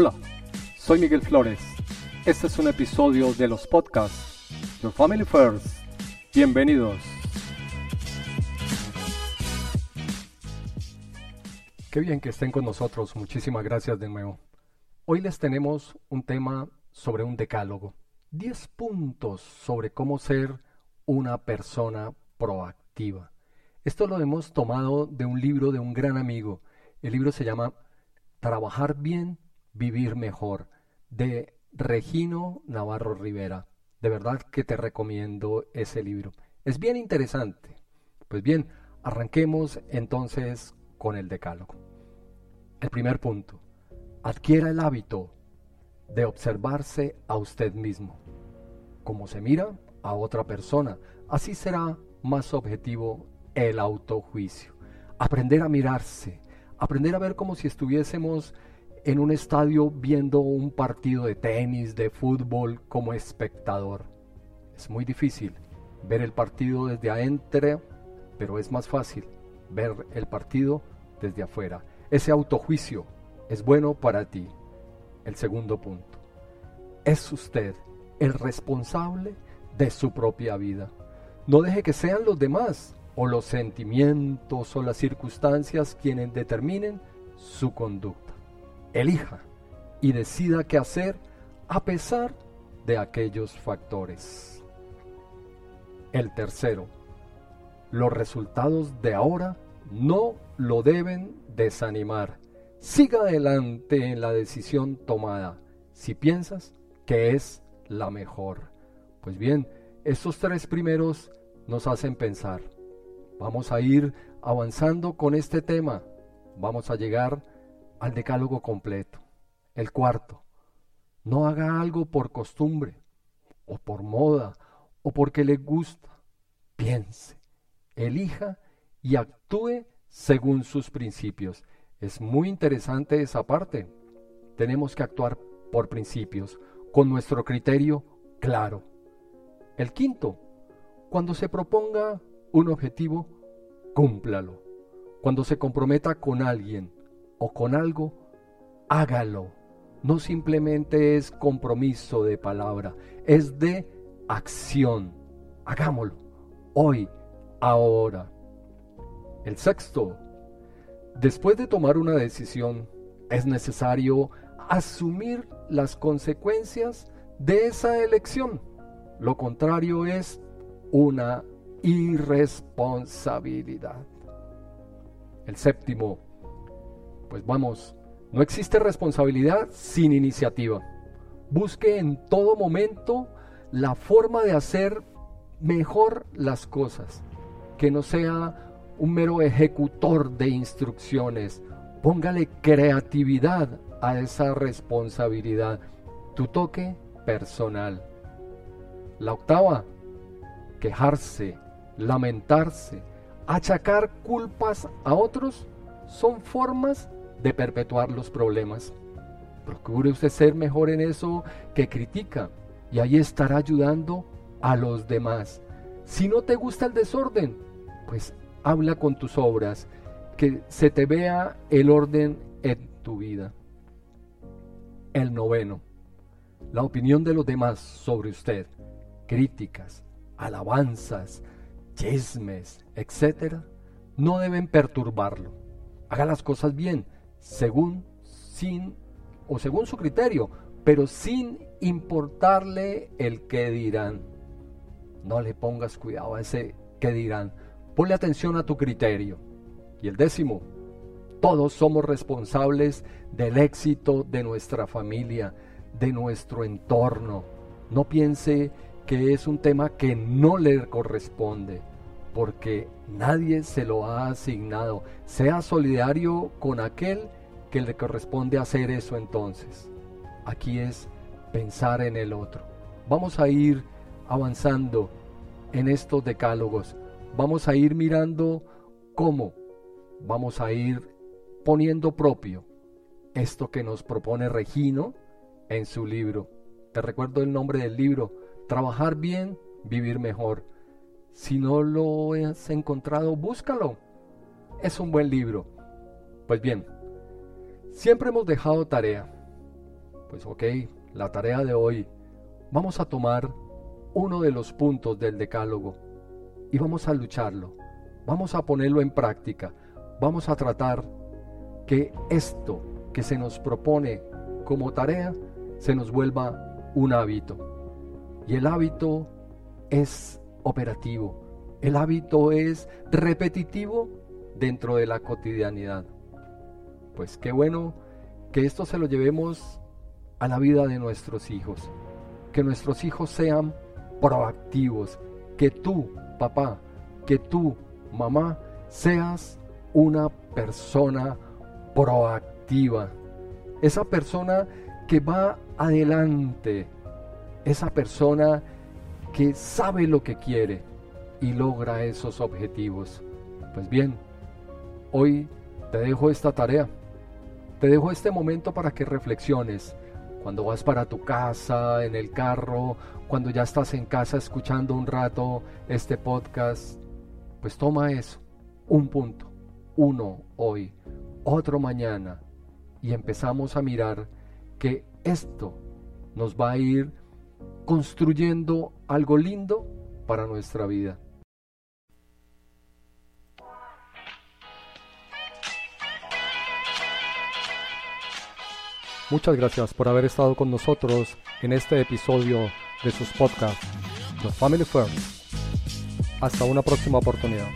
Hola, soy Miguel Flores. Este es un episodio de los podcasts Your Family First. Bienvenidos. Qué bien que estén con nosotros. Muchísimas gracias de nuevo. Hoy les tenemos un tema sobre un decálogo. 10 puntos sobre cómo ser una persona proactiva. Esto lo hemos tomado de un libro de un gran amigo. El libro se llama Trabajar bien, vivir mejor, de Regino Navarro Rivera. De verdad que te recomiendo ese libro. Es bien interesante. Pues bien, arranquemos entonces con el decálogo. El primer punto. Adquiera el hábito de observarse a usted mismo. Como se mira a otra persona, así será más objetivo el autojuicio. Aprender a mirarse, aprender a ver como si estuviésemos en un estadio viendo un partido de tenis, de fútbol como espectador. Es muy difícil ver el partido desde adentro, pero es más fácil ver el partido desde afuera. Ese autojuicio es bueno para ti. El segundo punto. Es usted el responsable de su propia vida. No deje que sean los demás o los sentimientos o las circunstancias quienes determinen su conducta. Elija y decida qué hacer a pesar de aquellos factores. El tercero, los resultados de ahora no lo deben desanimar. Siga adelante en la decisión tomada si piensas que es la mejor. Pues bien, estos tres primeros nos hacen pensar. Vamos a ir avanzando con este tema. Vamos a llegar al decálogo completo. El cuarto, no haga algo por costumbre o por moda o porque le gusta. Piense, elija y actúe según sus principios. Es muy interesante esa parte. Tenemos que actuar por principios, con nuestro criterio claro. El quinto, cuando se proponga un objetivo, cúmplalo. Cuando se comprometa con alguien o con algo, hágalo. No simplemente es compromiso de palabra, es de acción. Hagámoslo. Hoy, ahora. El sexto, después de tomar una decisión, es necesario asumir las consecuencias de esa elección. Lo contrario es una irresponsabilidad. El séptimo, pues vamos, no existe responsabilidad sin iniciativa. Busque en todo momento la forma de hacer mejor las cosas, que no sea un mero ejecutor de instrucciones. Póngale creatividad a esa responsabilidad, tu toque personal. La octava, quejarse, lamentarse, achacar culpas a otros son formas de perpetuar los problemas. Procure usted ser mejor en eso que critica y ahí estará ayudando a los demás. Si no te gusta el desorden, pues habla con tus obras, que se te vea el orden en tu vida. El noveno, la opinión de los demás sobre usted, críticas, alabanzas, chismes, etc., no deben perturbarlo. Haga las cosas bien, según, sin o según su criterio, pero sin importarle el que dirán. No le pongas cuidado a ese que dirán. Ponle atención a tu criterio. Y el décimo, todos somos responsables del éxito de nuestra familia, de nuestro entorno. No piense que es un tema que no le corresponde, porque nadie se lo ha asignado. Sea solidario con aquel que le corresponde hacer eso entonces. Aquí es pensar en el otro. Vamos a ir avanzando en estos decálogos. Vamos a ir mirando cómo vamos a ir poniendo propio esto que nos propone Regino en su libro. Te recuerdo el nombre del libro, Trabajar bien, vivir mejor. Si no lo has encontrado, búscalo. Es un buen libro. Pues bien, siempre hemos dejado tarea Pues ok, la tarea de hoy, vamos a tomar uno de los puntos del decálogo y vamos a lucharlo, vamos a ponerlo en práctica, vamos a tratar que esto que se nos propone como tarea se nos vuelva un hábito. Y el hábito es operativo, el hábito es repetitivo dentro de la cotidianidad. Pues qué bueno que esto se lo llevemos a la vida de nuestros hijos, que nuestros hijos sean proactivos, que tú, papá, que tú, mamá, seas una persona proactiva, esa persona que va adelante, esa persona que sabe lo que quiere y logra esos objetivos. Pues bien, hoy te dejo esta tarea, te dejo este momento para que reflexiones. Cuando vas para tu casa, en el carro, cuando ya estás en casa escuchando un rato este podcast, pues toma eso, un punto, uno hoy, otro mañana, y empezamos a mirar que esto nos va a ir construyendo algo lindo para nuestra vida. Muchas gracias por haber estado con nosotros en este episodio de sus podcasts, The Family Firm. Hasta una próxima oportunidad.